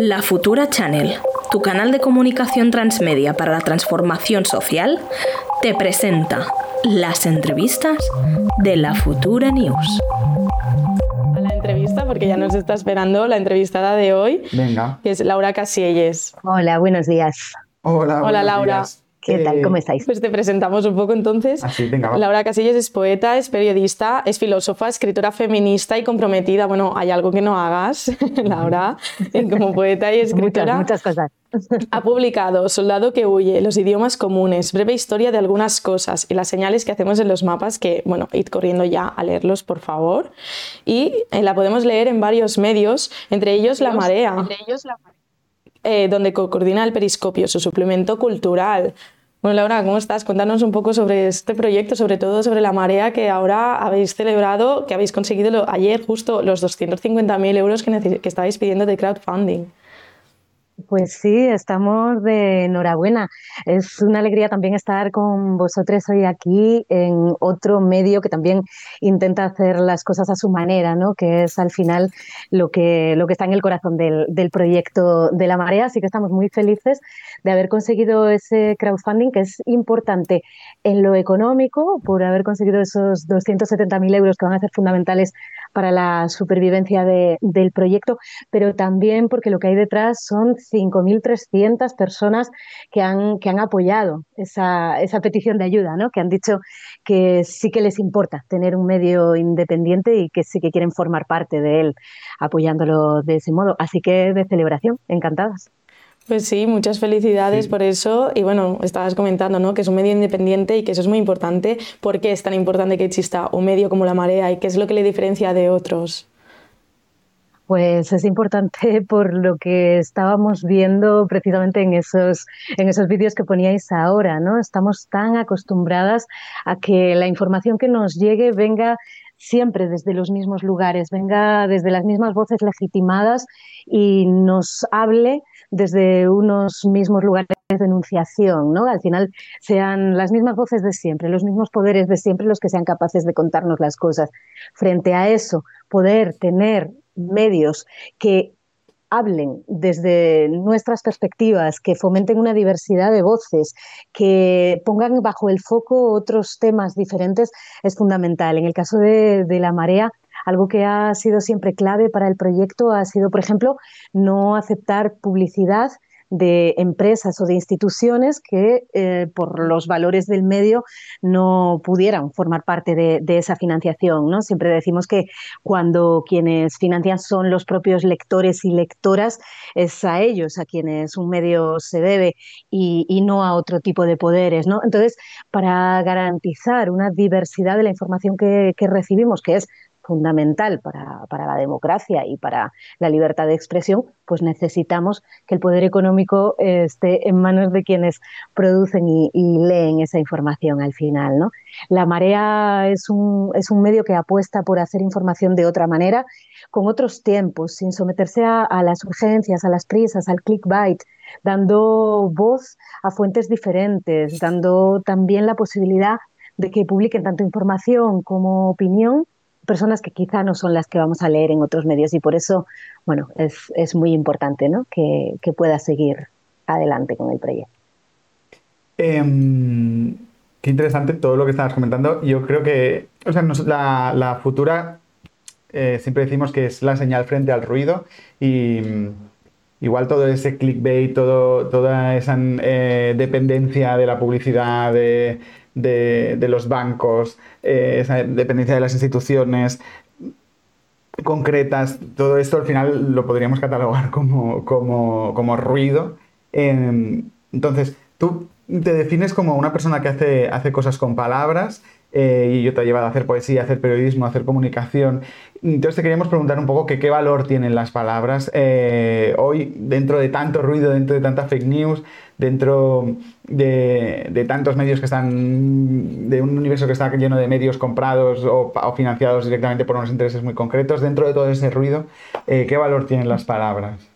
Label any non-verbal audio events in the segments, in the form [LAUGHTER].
La Futura Channel, tu canal de comunicación transmedia para la transformación social, te presenta las entrevistas de La Futura News. A la entrevista, porque ya nos está esperando la entrevistada de hoy, Venga. que es Laura Casielles. Hola, buenos días. Hola, Hola, buenos Laura. días. ¿Qué Eh, tal? ¿Cómo estáis? Pues te presentamos un poco entonces. Ah, sí, venga, va. Laura Casillas es poeta, es periodista, es filósofa, escritora feminista y comprometida. Bueno, hay algo que no hagas, [LAUGHS] Laura, como poeta y escritora. Muchas, muchas cosas. [LAUGHS] Ha publicado Soldado que huye, los idiomas comunes, breve historia de algunas cosas y las señales que hacemos en los mapas, que, bueno, id corriendo ya a leerlos, por favor. Y eh, la podemos leer en varios medios, entre ellos La Marea, eh, donde co- coordina el Periscopio, su suplemento cultural. Bueno, Laura, ¿cómo estás? Cuéntanos un poco sobre este proyecto, sobre todo sobre La Marea, que ahora habéis celebrado, que habéis conseguido ayer justo los 250.000 euros que, que estabais pidiendo de crowdfunding. Pues sí, estamos de enhorabuena. Es una alegría también estar con vosotros hoy aquí en otro medio que también intenta hacer las cosas a su manera, ¿no? Que es al final lo que, lo que está en el corazón del, del proyecto de la marea. Así que estamos muy felices de haber conseguido ese crowdfunding que es importante en lo económico, por haber conseguido esos 270.000 euros que van a ser fundamentales para la supervivencia de- del proyecto, pero también porque lo que hay detrás son 5.300 personas que han, que han apoyado esa, esa petición de ayuda, ¿no? que han dicho que sí que les importa tener un medio independiente y que sí que quieren formar parte de él, apoyándolo de ese modo. Así que de celebración, encantadas. Pues sí, muchas felicidades Sí. por eso. Y bueno, estabas comentando ¿no? que es un medio independiente y que eso es muy importante. ¿Por qué es tan importante que exista un medio como La Marea y qué es lo que le diferencia de otros? Pues es importante [LAUGHS] por lo que estábamos viendo precisamente en esos, en esos vídeos que poníais ahora, ¿no? Estamos tan acostumbradas a que la información que nos llegue venga siempre desde los mismos lugares, venga desde las mismas voces legitimadas y nos hable desde unos mismos lugares de denunciación, ¿no? Al final sean las mismas voces de siempre, los mismos poderes de siempre los que sean capaces de contarnos las cosas. Frente a eso, poder tener medios que hablen desde nuestras perspectivas, que fomenten una diversidad de voces, que pongan bajo el foco otros temas diferentes, es fundamental. En el caso de, de la marea, algo que ha sido siempre clave para el proyecto ha sido, por ejemplo, no aceptar publicidad de empresas o de instituciones que eh, por los valores del medio no pudieran formar parte de, esa financiación. ¿no? Siempre decimos que cuando quienes financian son los propios lectores y lectoras, es a ellos a quienes un medio se debe y, no a otro tipo de poderes. ¿no? Entonces, para garantizar una diversidad de la información que recibimos, que es fundamental para, para, la democracia y para la libertad de expresión, pues necesitamos que el poder económico eh, esté en manos de quienes producen y, leen esa información al final. ¿no? La Marea es un, es un medio que apuesta por hacer información de otra manera, con otros tiempos, sin someterse a, a las urgencias, a las prisas, al clickbait, dando voz a fuentes diferentes, dando también la posibilidad de que publiquen tanto información como opinión personas que quizá no son las que vamos a leer en otros medios y por eso, bueno, es, es muy importante ¿no? que, que, pueda seguir adelante con el proyecto. Eh, qué interesante todo lo que estabas comentando. Yo creo que, o sea, nos, la, la, futura, eh, siempre decimos que es la señal frente al ruido y mm, igual todo ese clickbait, todo, toda esa eh, dependencia de la publicidad, de, de, de los bancos, eh, esa dependencia de las instituciones concretas, todo esto al final lo podríamos catalogar [LAUGHS] como, como, como ruido. Eh, entonces, tú te defines como una persona que hace, hace cosas con palabras eh, y yo te he llevado a hacer poesía, a hacer periodismo, a hacer comunicación. Entonces te queríamos preguntar un poco qué valor tienen las palabras eh, hoy dentro de tanto ruido, dentro de tanta fake news, dentro de, tantos medios que están, de un universo que está lleno de medios comprados o, o financiados directamente por unos intereses muy concretos, dentro de todo ese ruido, eh, ¿qué valor tienen las palabras?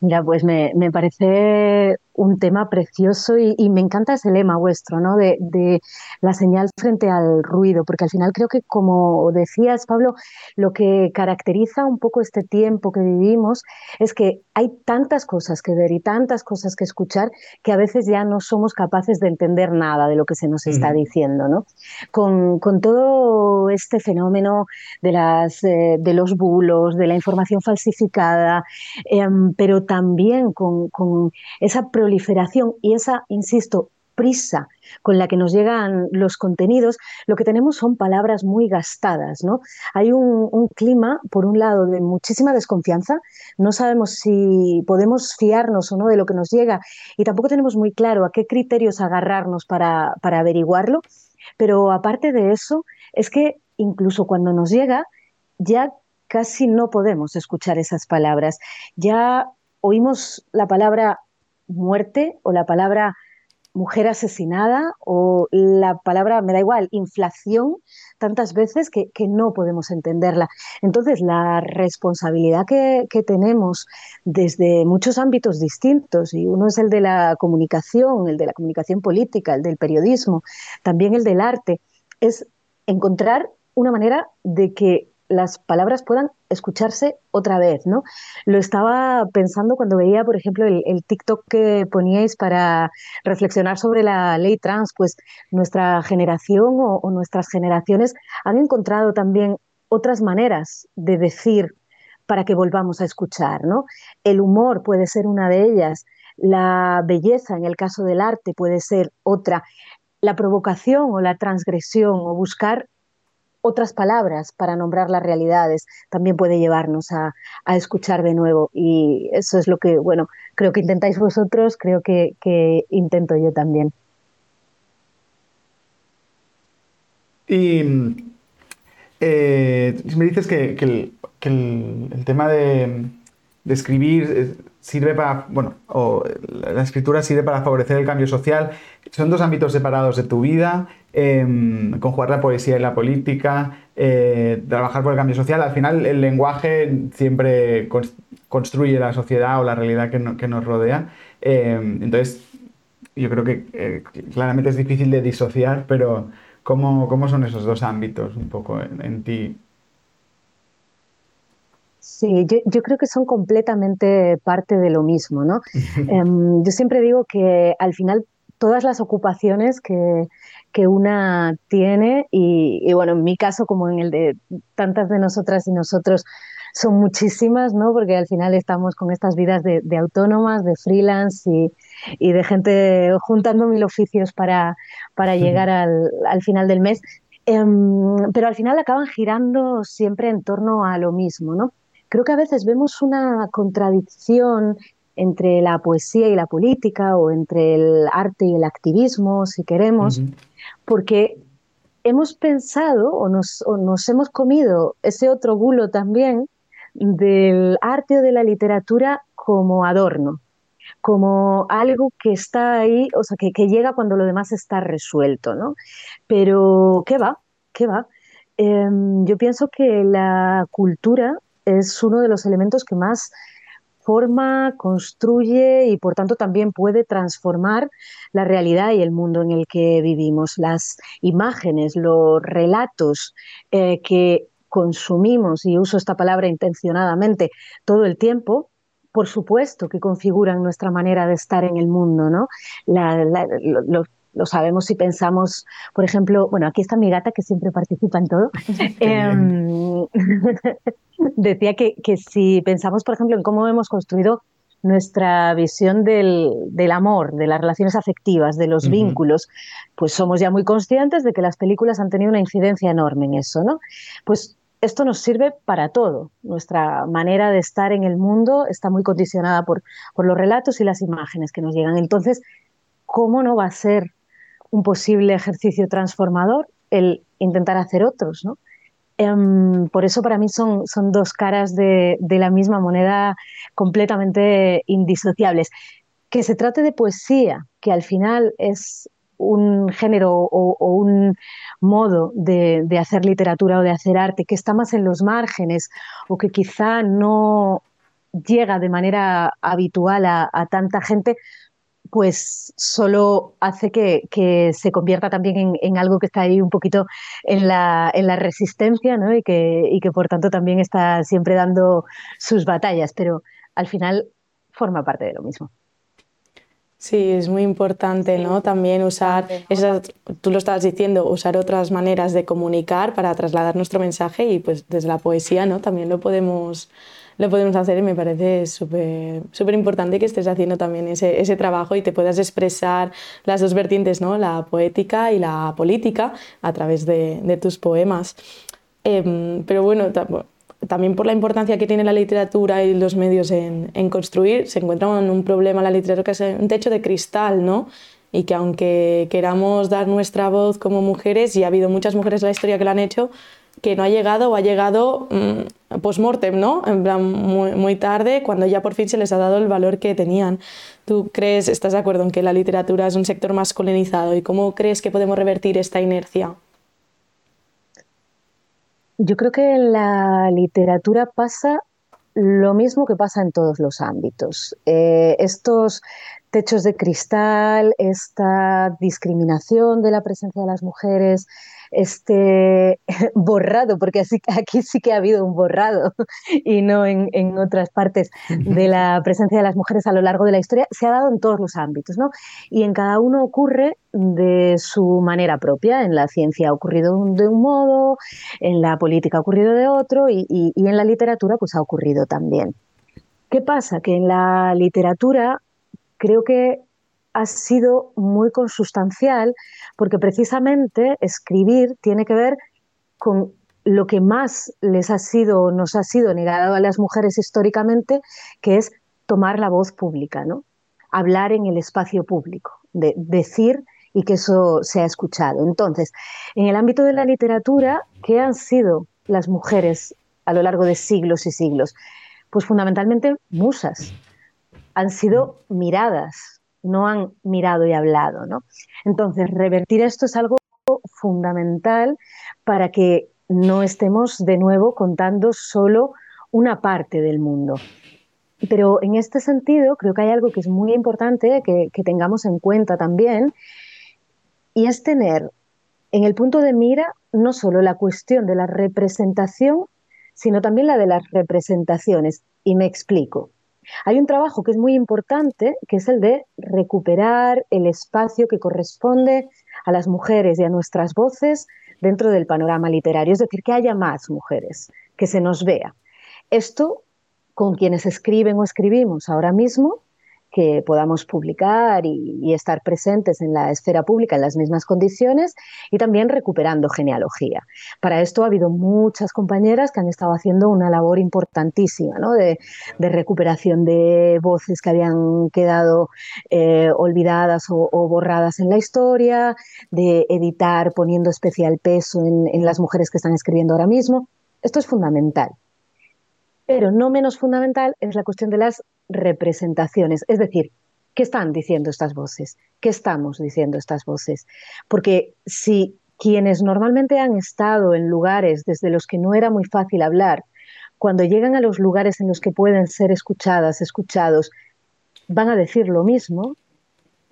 Mira, pues me, me, parece un tema precioso y, me encanta ese lema vuestro, ¿no? De, de, la señal frente al ruido, porque al final creo que, como decías, Pablo, lo que caracteriza un poco este tiempo que vivimos es que hay tantas cosas que ver y tantas cosas que escuchar que a veces ya no somos capaces de entender nada de lo que se nos está diciendo, ¿no? Con, con, todo este fenómeno de, las, eh, de los bulos, de la información falsificada, em, pero también con, con esa proliferación y esa, insisto, prisa con la que nos llegan los contenidos, lo que tenemos son palabras muy gastadas, ¿no? Hay un, clima, por un lado, de muchísima desconfianza, no sabemos si podemos fiarnos o no de lo que nos llega y tampoco tenemos muy claro a qué criterios agarrarnos para, para averiguarlo, pero aparte de eso, es que incluso cuando nos llega, ya casi no podemos escuchar esas palabras, ya oímos la palabra muerte o la palabra mujer asesinada o la palabra, me da igual, inflación, tantas veces que, no podemos entenderla. Entonces, la responsabilidad que, tenemos desde muchos ámbitos distintos, y uno es el de la comunicación, el de la comunicación política, el del periodismo, también el del arte, es encontrar una manera de que las palabras puedan escucharse otra vez, ¿no? Lo estaba pensando cuando veía, por ejemplo, el, TikTok que poníais para reflexionar sobre la ley trans, pues nuestra generación o, nuestras generaciones han encontrado también otras maneras de decir para que volvamos a escuchar, ¿no? El humor puede ser una de ellas, la belleza en el caso del arte puede ser otra, la provocación o la transgresión o buscar otras palabras para nombrar las realidades también puede llevarnos a, escuchar de nuevo. Y eso es lo que, bueno, creo que intentáis vosotros, creo que, intento yo también. Y eh, me dices que, el, tema de, de escribir eh, sirve para, bueno, o la escritura sirve para favorecer el cambio social. Son dos ámbitos separados de tu vida, eh, conjugar la poesía y la política, eh, trabajar por el cambio social. Al final el lenguaje siempre construye la sociedad o la realidad que, nos rodea. Em, entonces, yo creo que eh, claramente es difícil de disociar, pero ¿cómo, cómo son esos dos ámbitos un poco en ti? Sí, yo, creo que son completamente parte de lo mismo, ¿no? [LAUGHS] Em, yo siempre digo que al final todas las ocupaciones que, una tiene, y, bueno, en mi caso como en el de tantas de nosotras y nosotros, son muchísimas, ¿no? Porque al final estamos con estas vidas de, autónomas, de freelance y, de gente juntando mil oficios para, para llegar al, al, final del mes. Em, pero al final acaban girando siempre en torno a lo mismo, ¿no? Creo que a veces vemos una contradicción entre la poesía y la política o entre el arte y el activismo, si queremos, porque hemos pensado o nos, nos, hemos comido ese otro bulo también del arte o de la literatura como adorno, como algo que está ahí, o sea, que, que llega cuando lo demás está resuelto, ¿no? Pero, ¿qué va? ¿Qué va? Em, yo pienso que la cultura es uno de los elementos que más forma, construye y por tanto también puede transformar la realidad y el mundo en el que vivimos. Las imágenes, los relatos eh, que consumimlos y uso esta palabra intencionadamente, todo el tiempo, por supuesto que configuran nuestra manera de estar en el mundo, ¿no? Lo sabemos si pensamos, por ejemplo, bueno, aquí está mi gata que siempre participa en todo. [LAUGHS] Em, [LAUGHS] decía que, si pensamos, por ejemplo, en cómo hemos construido nuestra visión del, amor, de las relaciones afectivas, de los vínculos, pues somos ya muy conscientes de que las películas han tenido una incidencia enorme en eso, ¿no? Pues esto nos sirve para todo. Nuestra manera de estar en el mundo está muy condicionada por, por los relatos y las imágenes que nos llegan. Entonces, ¿cómo no va a ser un posible ejercicio transformador el intentar hacer otros, ¿no? Em, por eso para mí son, son dos caras de, la misma moneda completamente indisociables. Que se trate de poesía, que al final es un género o, un modo de, hacer literatura o de hacer arte que está más en los márgenes o que quizá no llega de manera habitual a tanta gente, pues solo hace que, se convierta también en, algo que está ahí un poquito en la, resistencia ¿no? y, que, y que por tanto también está siempre dando sus batallas, pero al final forma parte de lo mismo. Sí, es muy importante, ¿no? También usar, tú lo estabas diciendo, usar otras maneras de comunicar para trasladar nuestro mensaje y pues desde la poesía, ¿no? También lo podemos, lo podemos hacer y me parece súper importante que estés haciendo también ese, ese, trabajo y te puedas expresar las dos vertientes, ¿no? La poética y la política a través de, de tus poemas. Em, pero bueno, también por la importancia que tiene la literatura y los medios en, construir, se encuentra un problema la literatura que es un techo de cristal, ¿no? Y que aunque queramos dar nuestra voz como mujeres, y ha habido muchas mujeres en la historia que lo han hecho, que no ha llegado o ha llegado mm, post-mortem, ¿no? En plan, muy, muy, tarde, cuando ya por fin se les ha dado el valor que tenían. ¿Tú crees, estás de acuerdo en que la literatura es un sector masculinizado y cómo crees que podemos revertir esta inercia? Yo creo que en la literatura pasa lo mismo que pasa en todos los ámbitos. Eh, estos techos de cristal, esta discriminación de la presencia de las mujeres, este [LAUGHS] borrado, porque así, aquí sí que ha habido un borrado [LAUGHS] y no en, otras partes de la presencia de las mujeres a lo largo de la historia, se ha dado en todos los ámbitos, ¿no? Y en cada uno ocurre de su manera propia. En la ciencia ha ocurrido de un modo, en la política ha ocurrido de otro y, y en la literatura pues ha ocurrido también. ¿Qué pasa? Que en la literatura creo que ha sido muy consustancial porque precisamente escribir tiene que ver con lo que más les ha sido, nos ha sido negado a las mujeres históricamente, que es tomar la voz pública, ¿no? Hablar en el espacio público, de decir y que eso sea escuchado. Entonces, en el ámbito de la literatura, ¿qué han sido las mujeres a lo largo de siglos y siglos? Pues fundamentalmente musas. Han sido miradas, no han mirado y hablado. ¿no? Entonces, revertir esto es algo fundamental para que no estemos de nuevo contando solo una parte del mundo. Pero en este sentido, creo que hay algo que es muy importante que, que tengamos en cuenta también, y es tener en el punto de mira no solo la cuestión de la representación, sino también la de las representaciones. Y me explico. Hay un trabajo que es muy importante, que es el de recuperar el espacio que corresponde a las mujeres y a nuestras voces dentro del panorama literario, es decir, que haya más mujeres, que se nos vea. Esto con quienes escriben o escribimos ahora mismo que podamos publicar y, estar presentes en la esfera pública en las mismas condiciones y también recuperando genealogía. Para esto ha habido muchas compañeras que han estado haciendo una labor importantísima de, recuperación de voces que habían quedado eh, olvidadas o, borradas en la historia, de editar poniendo especial peso en las mujeres que están escribiendo ahora mismo. Esto es fundamental. Pero no menos fundamental es la cuestión de las representaciones, es decir, ¿qué están diciendo estas voces? ¿Qué estamos diciendo estas voces? Porque si quienes normalmente han estado en lugares desde los que no era muy fácil hablar, cuando llegan a los lugares en los que pueden ser escuchadas, escuchados, van a decir lo mismo,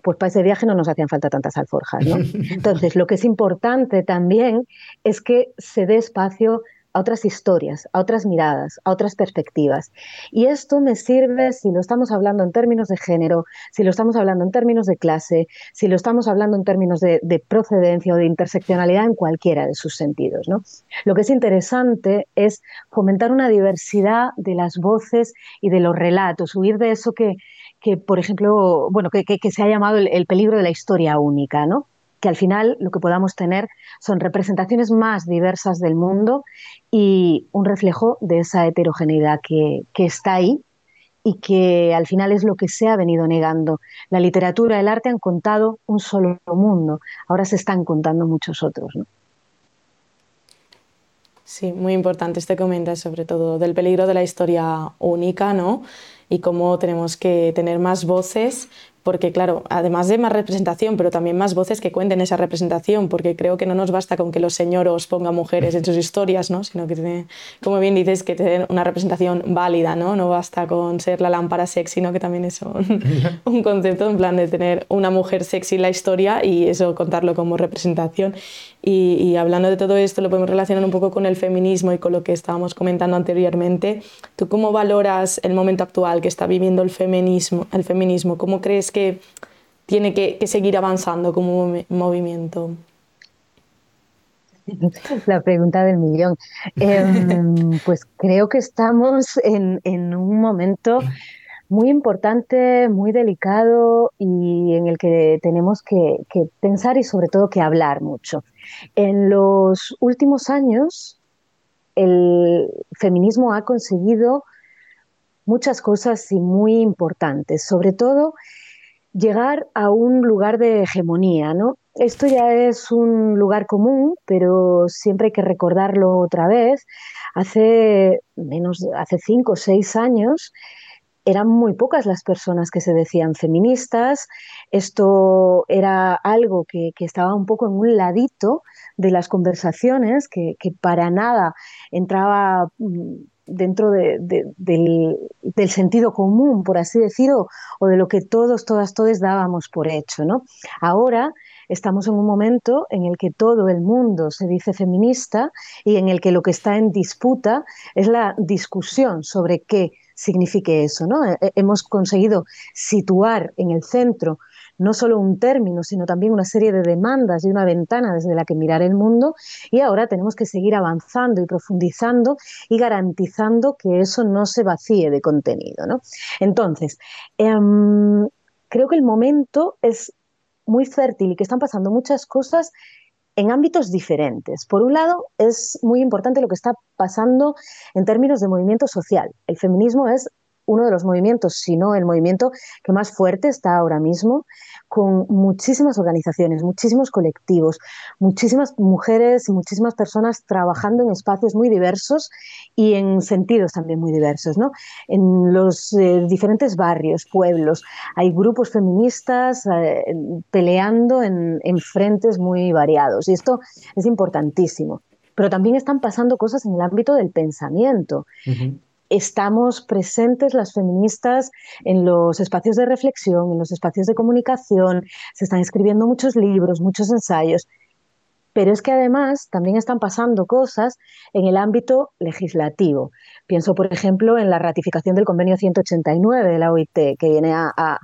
pues para ese viaje no nos hacían falta tantas alforjas, ¿no? [LAUGHS] Entonces, lo que es importante también es que se dé espacio a otras historias, a otras miradas, a otras perspectivas. Y esto me sirve si lo estamos hablando en términos de género, si lo estamos hablando en términos de clase, si lo estamos hablando en términos de, procedencia o de interseccionalidad en cualquiera de sus sentidos. ¿no? Lo que es interesante es fomentar una diversidad de las voces y de los relatos, huir de eso que, que por ejemplo, bueno, que, se ha llamado el, el peligro de la historia única, ¿no? Que al final lo que podamos tener son representaciones más diversas del mundo y un reflejo de esa heterogeneidad que, está ahí y que al final es lo que se ha venido negando. La literatura, el arte han contado un solo mundo, ahora se están contando muchos otros. Sí, muy importante este comentario sobre todo del peligro de la historia única, ¿no? Y cómo tenemos que tener más voces porque claro, además de más representación, pero también más voces que cuenten esa representación, porque creo que no nos basta con que los señores pongan mujeres en sus historias, ¿no? sino que, tiene, como bien dices, que den una representación válida, ¿no? no basta con ser la lámpara sexy, sino que también es un, [LAUGHS] un concepto en plan de tener una mujer sexy en la historia y eso contarlo como representación. Y, hablando de todo esto, lo podemos relacionar un poco con el feminismo y con lo que estábamos comentando anteriormente. ¿Tú cómo valoras el momento actual que está viviendo el feminismo? El feminismo? ¿Cómo crees que tiene que, seguir avanzando como movimiento? [LAUGHS] La pregunta del millón. Eh, pues creo que estamos en, en un momento muy importante, muy delicado y en el que tenemos que, pensar y sobre todo que hablar mucho. En los últimos años, el feminismo ha conseguido muchas cosas y muy importantes, sobre todo llegar a un lugar de hegemonía, ¿no? Esto ya es un lugar común, pero siempre hay que recordarlo otra vez. Hace menos, hace cinco o seis años, eran muy pocas las personas que se decían feministas. Esto era algo que, que estaba un poco en un ladito de las conversaciones, que, que para nada entraba mm, dentro de, de, del, del, sentido común, por así decirlo, o de lo que todos, todas, todos dábamos por hecho. ¿no? Ahora estamos en un momento en el que todo el mundo se dice feminista y en el que lo que está en disputa es la discusión sobre qué signifique eso. ¿no? Hemos conseguido situar en el centro no solo un término, sino también una serie de demandas y una ventana desde la que mirar el mundo y ahora tenemos que seguir avanzando y profundizando y garantizando que eso no se vacíe de contenido. ¿no? Entonces, eh, creo que el momento es muy fértil y que están pasando muchas cosas en ámbitos diferentes. Por un lado, es muy importante lo que está pasando en términos de movimiento social. El feminismo es uno de los movimientos, si no el movimiento que más fuerte está ahora mismo, con muchísimas organizaciones, muchísimos colectivos, muchísimas mujeres muchísimas personas trabajando en espacios muy diversos y en sentidos también muy diversos. ¿no? En los eh, diferentes barrios, pueblos, hay grupos feministas eh, peleando en, en frentes muy variados y esto es importantísimo. Pero también están pasando cosas en el ámbito del pensamiento. Estamos presentes las feministas en los espacios de reflexión, en los espacios de comunicación, se están escribiendo muchos libros, muchos ensayos, pero es que además también están pasando cosas en el ámbito legislativo. Pienso, por ejemplo, en la ratificación del convenio 189 de la OIT, que viene a, a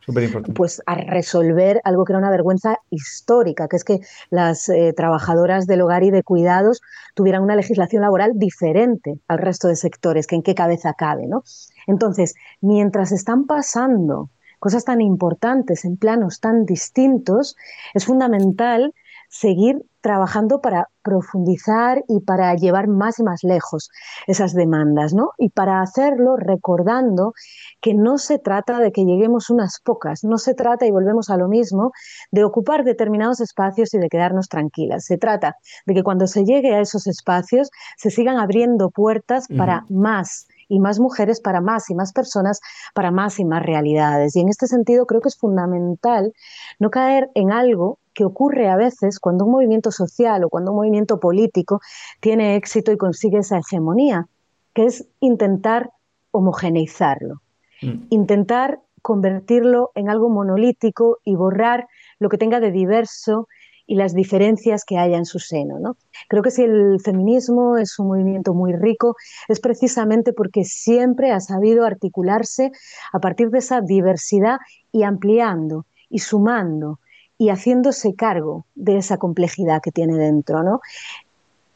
pues, a resolver algo que era una vergüenza histórica, que es que las eh, trabajadoras del hogar y de cuidados tuvieran una legislación laboral diferente al resto de sectores, que en qué cabeza cabe. ¿no? Entonces, mientras están pasando cosas tan importantes en planos tan distintos, es fundamental seguir trabajando para profundizar y para llevar más y más lejos esas demandas, ¿no? Y para hacerlo recordando que no se trata de que lleguemos unas pocas, no se trata, y volvemos a lo mismo, de ocupar determinados espacios y de quedarnos tranquilas. Se trata de que cuando se llegue a esos espacios se sigan abriendo puertas para uh -huh. más y más mujeres para más y más personas, para más y más realidades. Y en este sentido creo que es fundamental no caer en algo que ocurre a veces cuando un movimiento social o cuando un movimiento político tiene éxito y consigue esa hegemonía, que es intentar homogeneizarlo, mm. intentar convertirlo en algo monolítico y borrar lo que tenga de diverso y las diferencias que haya en su seno. ¿no? Creo que si el feminismo es un movimiento muy rico es precisamente porque siempre ha sabido articularse a partir de esa diversidad y ampliando y sumando y haciéndose cargo de esa complejidad que tiene dentro. ¿no?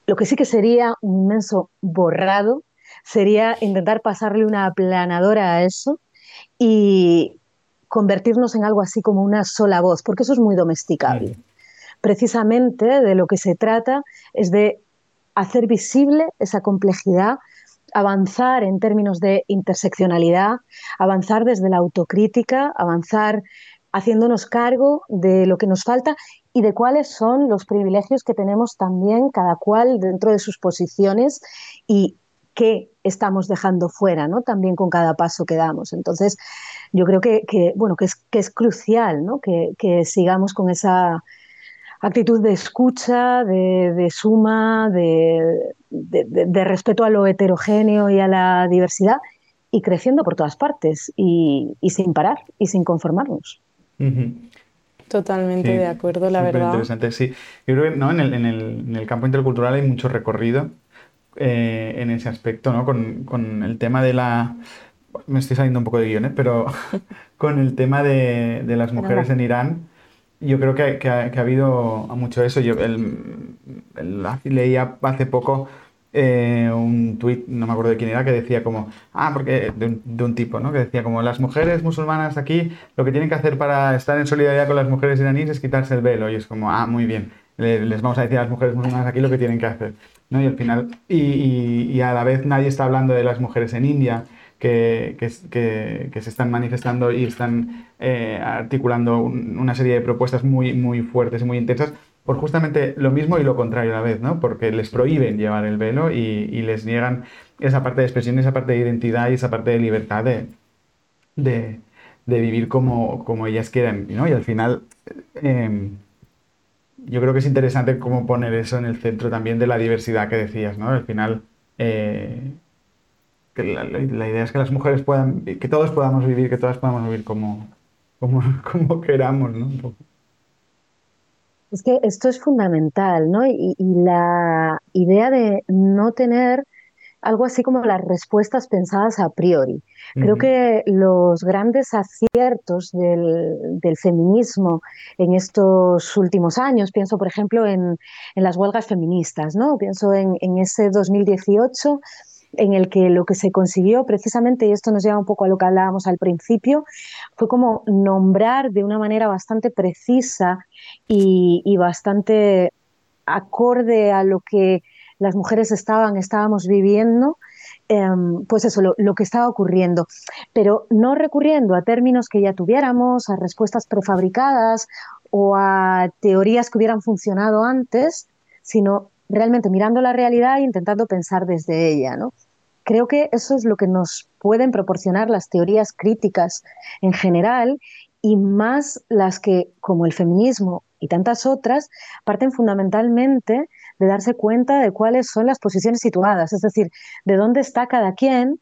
Lo que sí que sería un inmenso borrado sería intentar pasarle una aplanadora a eso y convertirnos en algo así como una sola voz, porque eso es muy domesticable. Precisamente de lo que se trata es de hacer visible esa complejidad, avanzar en términos de interseccionalidad, avanzar desde la autocrítica, avanzar haciéndonos cargo de lo que nos falta y de cuáles son los privilegios que tenemos también cada cual dentro de sus posiciones y qué estamos dejando fuera, ¿no? También con cada paso que damos. Entonces, yo creo que, bueno, que es, crucial, ¿no? Que, sigamos con esa actitud de escucha, de, suma, de, respeto a lo heterogéneo y a la diversidad y creciendo por todas partes y, sin parar y sin conformarnos. Totalmente de acuerdo, la verdad. interesante, sí. Yo creo que ¿no? en, el, en, el, en el campo intercultural hay mucho recorrido eh, en ese aspecto, ¿no? Con, con, el tema de la... Me estoy saliendo un poco de guiones, pero [LAUGHS] con el tema de, de las mujeres en Irán, yo creo que, que, ha, que, ha, habido mucho eso. Yo el, leía hace poco eh, un tuit, no me acuerdo de quién era, que decía como, ah, porque de un, de un, tipo, ¿no? Que decía como, las mujeres musulmanas aquí lo que tienen que hacer para estar en solidaridad con las mujeres iraníes es quitarse el velo. Y es como, ah, muy bien, les vamos a decir a las mujeres musulmanas aquí lo que tienen que hacer. ¿no? Y al final, y, a la vez nadie está hablando de las mujeres en India. Que, que, que, se están manifestando y están eh, articulando una serie de propuestas muy, muy fuertes y muy intensas por justamente lo mismo y lo contrario a la vez, ¿no? Porque les prohíben llevar el velo y, y les niegan esa parte de expresión, esa parte de identidad y esa parte de libertad de, de, de vivir como, como, ellas quieran, ¿no? Y al final... Eh, yo creo que es interesante cómo poner eso en el centro también de la diversidad que decías, ¿no? Al final, eh, la, idea es que las mujeres puedan, que todos podamos vivir, que todas podamos vivir como, como, [LAUGHS] como queramos, ¿no? Es que esto es fundamental, ¿no? y la idea de no tener algo así como las respuestas pensadas a priori. Creo que los grandes aciertos del, feminismo en estos últimos años, pienso por ejemplo en, las huelgas feministas, ¿no? pienso en, ese 2018 en el que lo que se consiguió precisamente, y esto nos lleva un poco a lo que hablábamos al principio, fue como nombrar de una manera bastante precisa y, bastante acorde a lo que las mujeres estaban, estábamos viviendo, em, pues eso, lo, que estaba ocurriendo, pero no recurriendo a términos que ya tuviéramos, a respuestas prefabricadas o a teorías que hubieran funcionado antes, sino realmente mirando la realidad e intentando pensar desde ella, ¿no? Creo que eso es lo que nos pueden proporcionar las teorías críticas en general y más las que, como el feminismo y tantas otras, parten fundamentalmente de darse cuenta de cuáles son las posiciones situadas, es decir, de dónde está cada quien,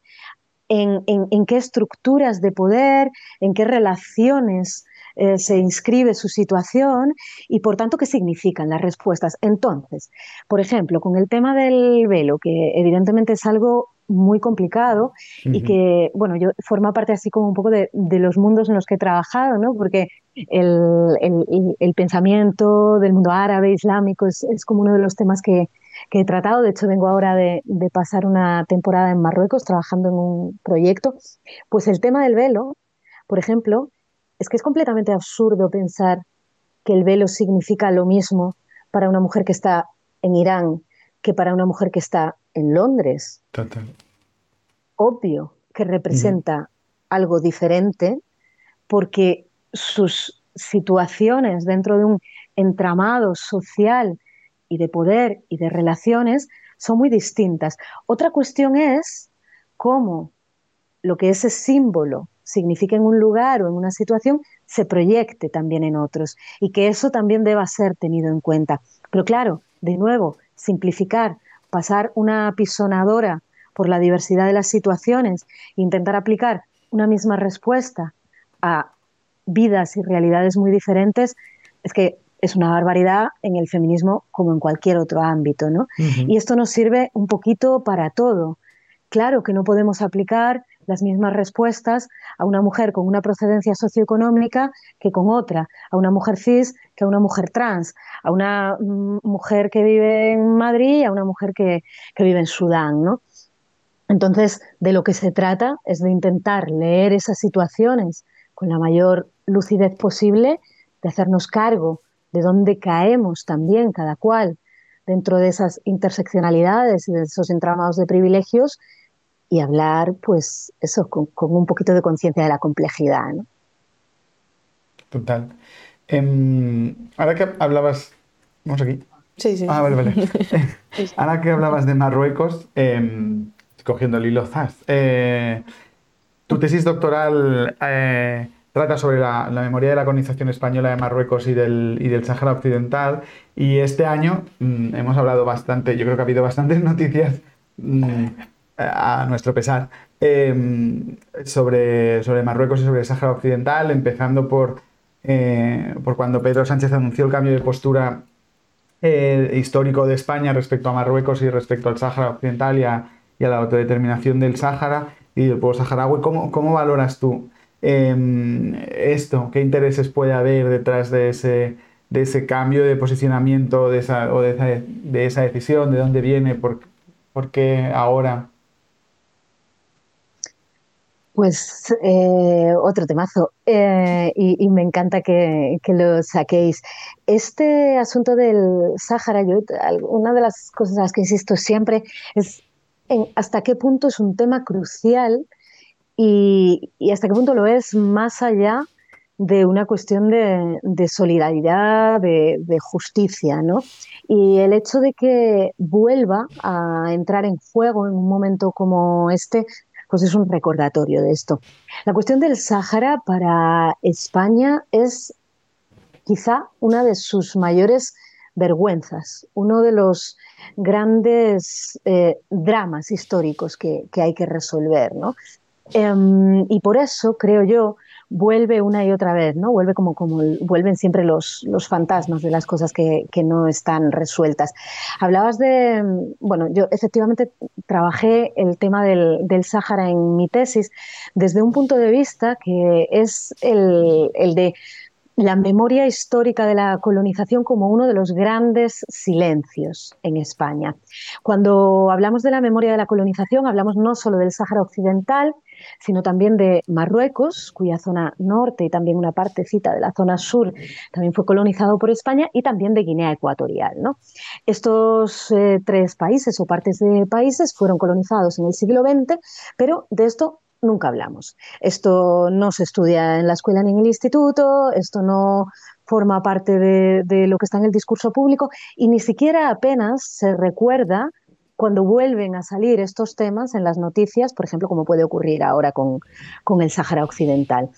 en, qué estructuras de poder, en qué relaciones eh, se inscribe su situación y, por tanto, qué significan las respuestas. Entonces, por ejemplo, con el tema del velo, que evidentemente es algo muy complicado y que, bueno, yo forma parte así como un poco de, los mundos en los que he trabajado, ¿no? Porque el, pensamiento del mundo árabe, islámico, es, como uno de los temas que, he tratado. De hecho, vengo ahora de, pasar una temporada en Marruecos trabajando en un proyecto. Pues el tema del velo, por ejemplo, es que es completamente absurdo pensar que el velo significa lo mismo para una mujer que está en Irán que para una mujer que está en Londres. Total. Obvio que representa algo diferente porque sus situaciones dentro de un entramado social y de poder y de relaciones son muy distintas. Otra cuestión es cómo lo que ese símbolo significa en un lugar o en una situación se proyecte también en otros y que eso también deba ser tenido en cuenta. Pero claro, de nuevo, simplificar pasar una pisonadora por la diversidad de las situaciones e intentar aplicar una misma respuesta a vidas y realidades muy diferentes, es que es una barbaridad en el feminismo como en cualquier otro ámbito, ¿no? Y esto nos sirve un poquito para todo. Claro que no podemos aplicar las mismas respuestas a una mujer con una procedencia socioeconómica que con otra, a una mujer cis que a una mujer trans, a una mm, mujer que vive en Madrid y a una mujer que, vive en Sudán, ¿no? Entonces, de lo que se trata es de intentar leer esas situaciones con la mayor lucidez posible, de hacernos cargo de dónde caemos también cada cual dentro de esas interseccionalidades y de esos entramados de privilegios y hablar, pues, eso, con, un poquito de conciencia de la complejidad. ¿no? Total. Em, ahora que hablabas. Vamos aquí. Sí, sí. Ah, vale, vale. [LAUGHS] [LAUGHS] ahora que hablabas de Marruecos, em, cogiendo el hilo Zaz. Eh, tu tesis doctoral eh, trata sobre la, memoria de la colonización española de Marruecos y del, y del Sáhara Occidental. Y este año mm, hemos hablado bastante, yo creo que ha habido bastantes [LAUGHS] noticias mm, a nuestro pesar em, sobre, sobre Marruecos y sobre el Sáhara Occidental, empezando por, eh, por cuando Pedro Sánchez anunció el cambio de postura eh, histórico de España respecto a Marruecos y respecto al Sáhara Occidental y a, y a la autodeterminación del Sáhara y del pueblo saharaui. ¿Cómo, cómo valoras tú Em, esto, qué intereses puede haber detrás de ese, de ese cambio de posicionamiento o de esa, de esa decisión, de dónde viene, por, por qué ahora. Pues eh, otro temazo eh, y, me encanta que, lo saquéis. Este asunto del Sáhara, yo, una de las cosas a las que insisto siempre es en hasta qué punto es un tema crucial y, hasta qué punto lo es más allá de una cuestión de, solidaridad, de, justicia, ¿no? Y el hecho de que vuelva a entrar en juego en un momento como este, pues es un recordatorio de esto. La cuestión del Sáhara para España es quizá una de sus mayores vergüenzas, uno de los grandes eh, dramas históricos que, que, hay que resolver. ¿no? Em, y por eso, creo yo, vuelve una y otra vez, ¿no? Vuelve como, como vuelven siempre los, los fantasmas de las cosas que, que, no están resueltas. Hablabas de, bueno, yo efectivamente trabajé el tema del, del Sáhara en mi tesis desde un punto de vista que es el, el de la memoria histórica de la colonización como uno de los grandes silencios en España. Cuando hablamos de la memoria de la colonización, hablamos no solo del Sáhara Occidental, sino también de Marruecos, cuya zona norte y también una partecita de la zona sur también fue colonizado por España, y también de Guinea Ecuatorial. Estos eh, tres países o partes de países fueron colonizados en el siglo XX, pero de esto nunca hablamos. Esto no se estudia en la escuela ni en el instituto, esto no forma parte de, lo que está en el discurso público y ni siquiera apenas se recuerda cuando vuelven a salir estos temas en las noticias, por ejemplo, como puede ocurrir ahora con, el Sáhara Occidental.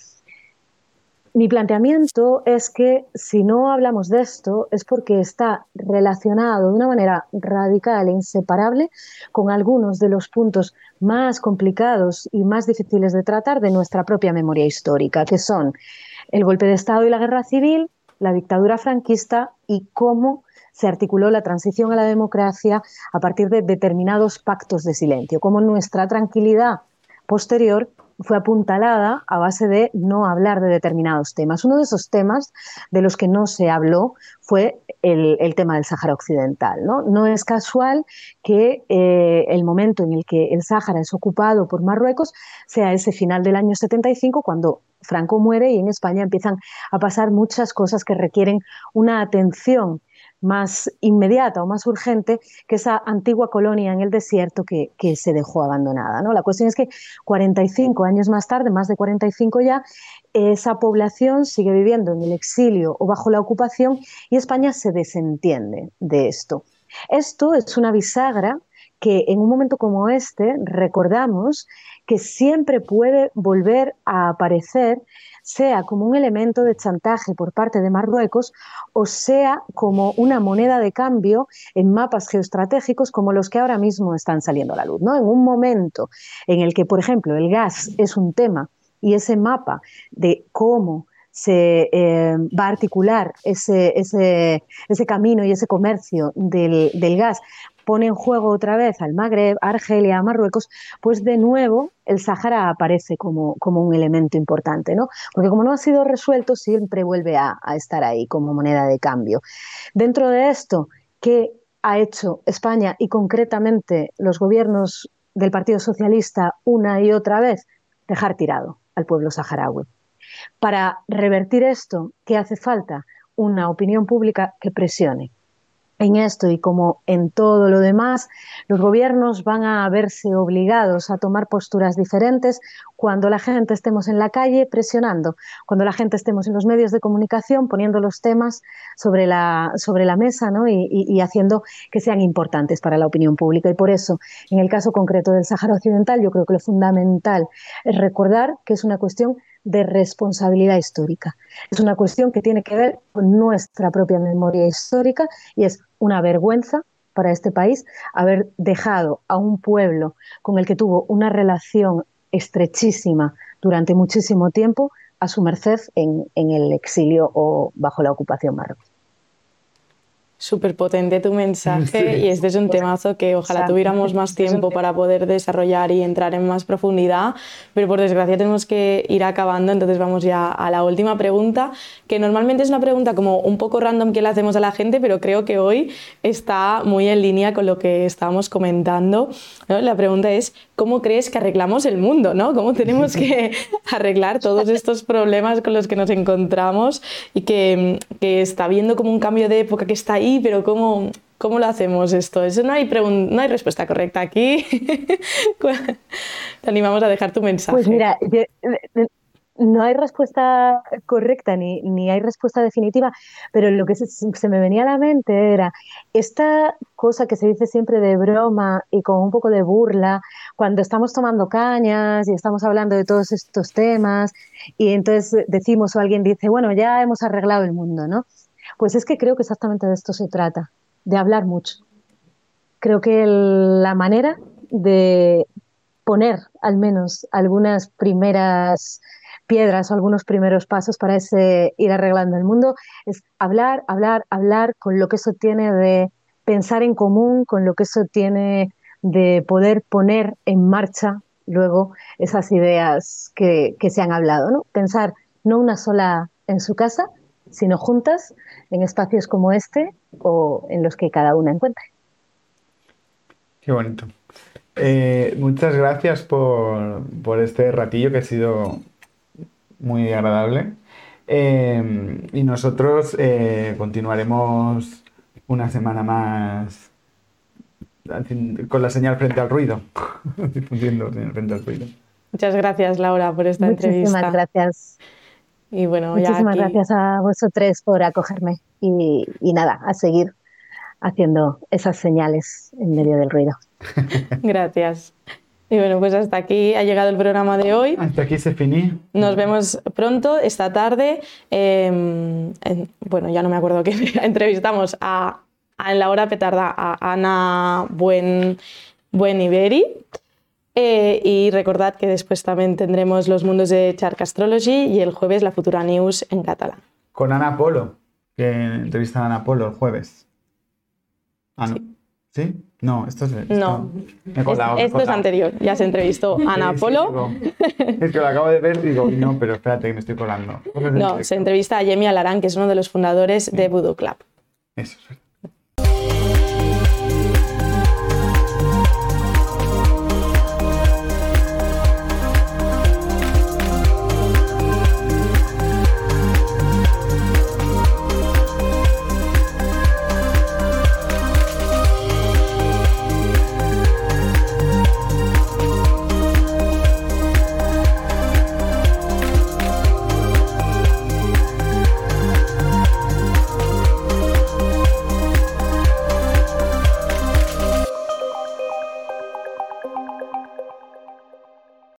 Mi planteamiento es que si no hablamos de esto es porque está relacionado de una manera radical e inseparable con algunos de los puntos más complicados y más difíciles de tratar de nuestra propia memoria histórica, que son el golpe de Estado y la guerra civil, la dictadura franquista y cómo se articuló la transición a la democracia a partir de determinados pactos de silencio, como nuestra tranquilidad posterior fue apuntalada a base de no hablar de determinados temas. Uno de esos temas de los que no se habló fue el, tema del Sáhara Occidental. ¿no? no es casual que eh, el momento en el que el Sáhara es ocupado por Marruecos sea ese final del año 75, cuando Franco muere y en España empiezan a pasar muchas cosas que requieren una atención más inmediata o más urgente que esa antigua colonia en el desierto que, se dejó abandonada. ¿no? La cuestión es que 45 años más tarde, más de 45 ya, esa población sigue viviendo en el exilio o bajo la ocupación y España se desentiende de esto. Esto es una bisagra que en un momento como este recordamos que siempre puede volver a aparecer sea como un elemento de chantaje por parte de Marruecos o sea como una moneda de cambio en mapas geoestratégicos como los que ahora mismo están saliendo a la luz. ¿no? En un momento en el que, por ejemplo, el gas es un tema y ese mapa de cómo se eh, va a articular ese, ese, ese, camino y ese comercio del, del, gas pone en juego otra vez al Magreb, Argelia, Marruecos, pues de nuevo el Sahara aparece como, como, un elemento importante, ¿no? Porque como no ha sido resuelto, siempre vuelve a, a estar ahí como moneda de cambio. Dentro de esto, ¿qué ha hecho España y concretamente los gobiernos del Partido Socialista una y otra vez? Dejar tirado al pueblo saharaui. Para revertir esto, ¿qué hace falta? Una opinión pública que presione, en esto y como en todo lo demás, los gobiernos van a verse obligados a tomar posturas diferentes cuando la gente estemos en la calle presionando, cuando la gente estemos en los medios de comunicación poniendo los temas sobre la, sobre la mesa ¿no? y, y haciendo que sean importantes para la opinión pública. Y por eso, en el caso concreto del Sáhara Occidental, yo creo que lo fundamental es recordar que es una cuestión de responsabilidad histórica. Es una cuestión que tiene que ver con nuestra propia memoria histórica y es una vergüenza para este país haber dejado a un pueblo con el que tuvo una relación estrechísima durante muchísimo tiempo a su merced en, en el exilio o bajo la ocupación marroquí súper potente tu mensaje [LAUGHS] y este es un temazo que ojalá tuviéramos más tiempo para poder desarrollar y entrar en más profundidad, pero por desgracia tenemos que ir acabando, entonces vamos ya a la última pregunta, que normalmente es una pregunta como un poco random que le hacemos a la gente, pero creo que hoy está muy en línea con lo que estábamos comentando. La pregunta es, ¿cómo crees que arreglamos el mundo? ¿no? ¿Cómo tenemos que [LAUGHS] arreglar todos estos problemas con los que nos encontramos y que, que está viendo como un cambio de época que está ahí? Pero ¿cómo, cómo lo hacemos esto? Eso no hay, no hay respuesta correcta aquí. [LAUGHS] Te animamos a dejar tu mensaje. Pues mira, no hay respuesta correcta ni, ni, hay respuesta definitiva, pero lo que se, se, me venía a la mente era esta cosa que se dice siempre de broma y con un poco de burla, cuando estamos tomando cañas y estamos hablando de todos estos temas y entonces decimos o alguien dice, bueno, ya hemos arreglado el mundo, ¿no? Pues es que creo que exactamente de esto se trata, de hablar mucho. Creo que la manera de poner al menos algunas primeras piedras o algunos primeros pasos para ese ir arreglando el mundo es hablar, hablar, hablar con lo que eso tiene de pensar en común, con lo que eso tiene de poder poner en marcha luego esas ideas que, que se han hablado, ¿no? Pensar no una sola en su casa, sino juntas en espacios como este o en los que cada una encuentre. Qué bonito. Eh, muchas gracias por, este ratillo que ha sido muy agradable. Eh, y nosotros eh, continuaremos una semana más con la señal frente al ruido, [LAUGHS] difundiendo frente al ruido. Muchas gracias, Laura, por esta entrevista. Muchísimas gracias. Y bueno, Muchísimas gracias a vosotros por acogerme y, nada, a seguir haciendo esas señales en medio del ruido. [LAUGHS] gracias. Y bueno, pues hasta aquí ha llegado el programa de hoy. Hasta aquí se finí. Nos vemos pronto, esta tarde. Em, bueno, ya no me acuerdo qué [LAUGHS] entrevistamos a, en la hora petarda a Ana Buen, Buen Iberi. Eh, y recordad que después también tendremos los mundos de Chark Astrology y el jueves la Futura News en catalán. Con Ana Polo, que entrevista a Ana Polo el jueves. Ah, no. Sí. No, esto es. Esto, no. esto es anterior. Ya se entrevistó a Ana Polo. es que lo acabo de ver y digo, no, pero espérate que me estoy colando. No, se entrevista a Yemi Alarán, que es uno de los fundadores de Voodoo Club. Eso es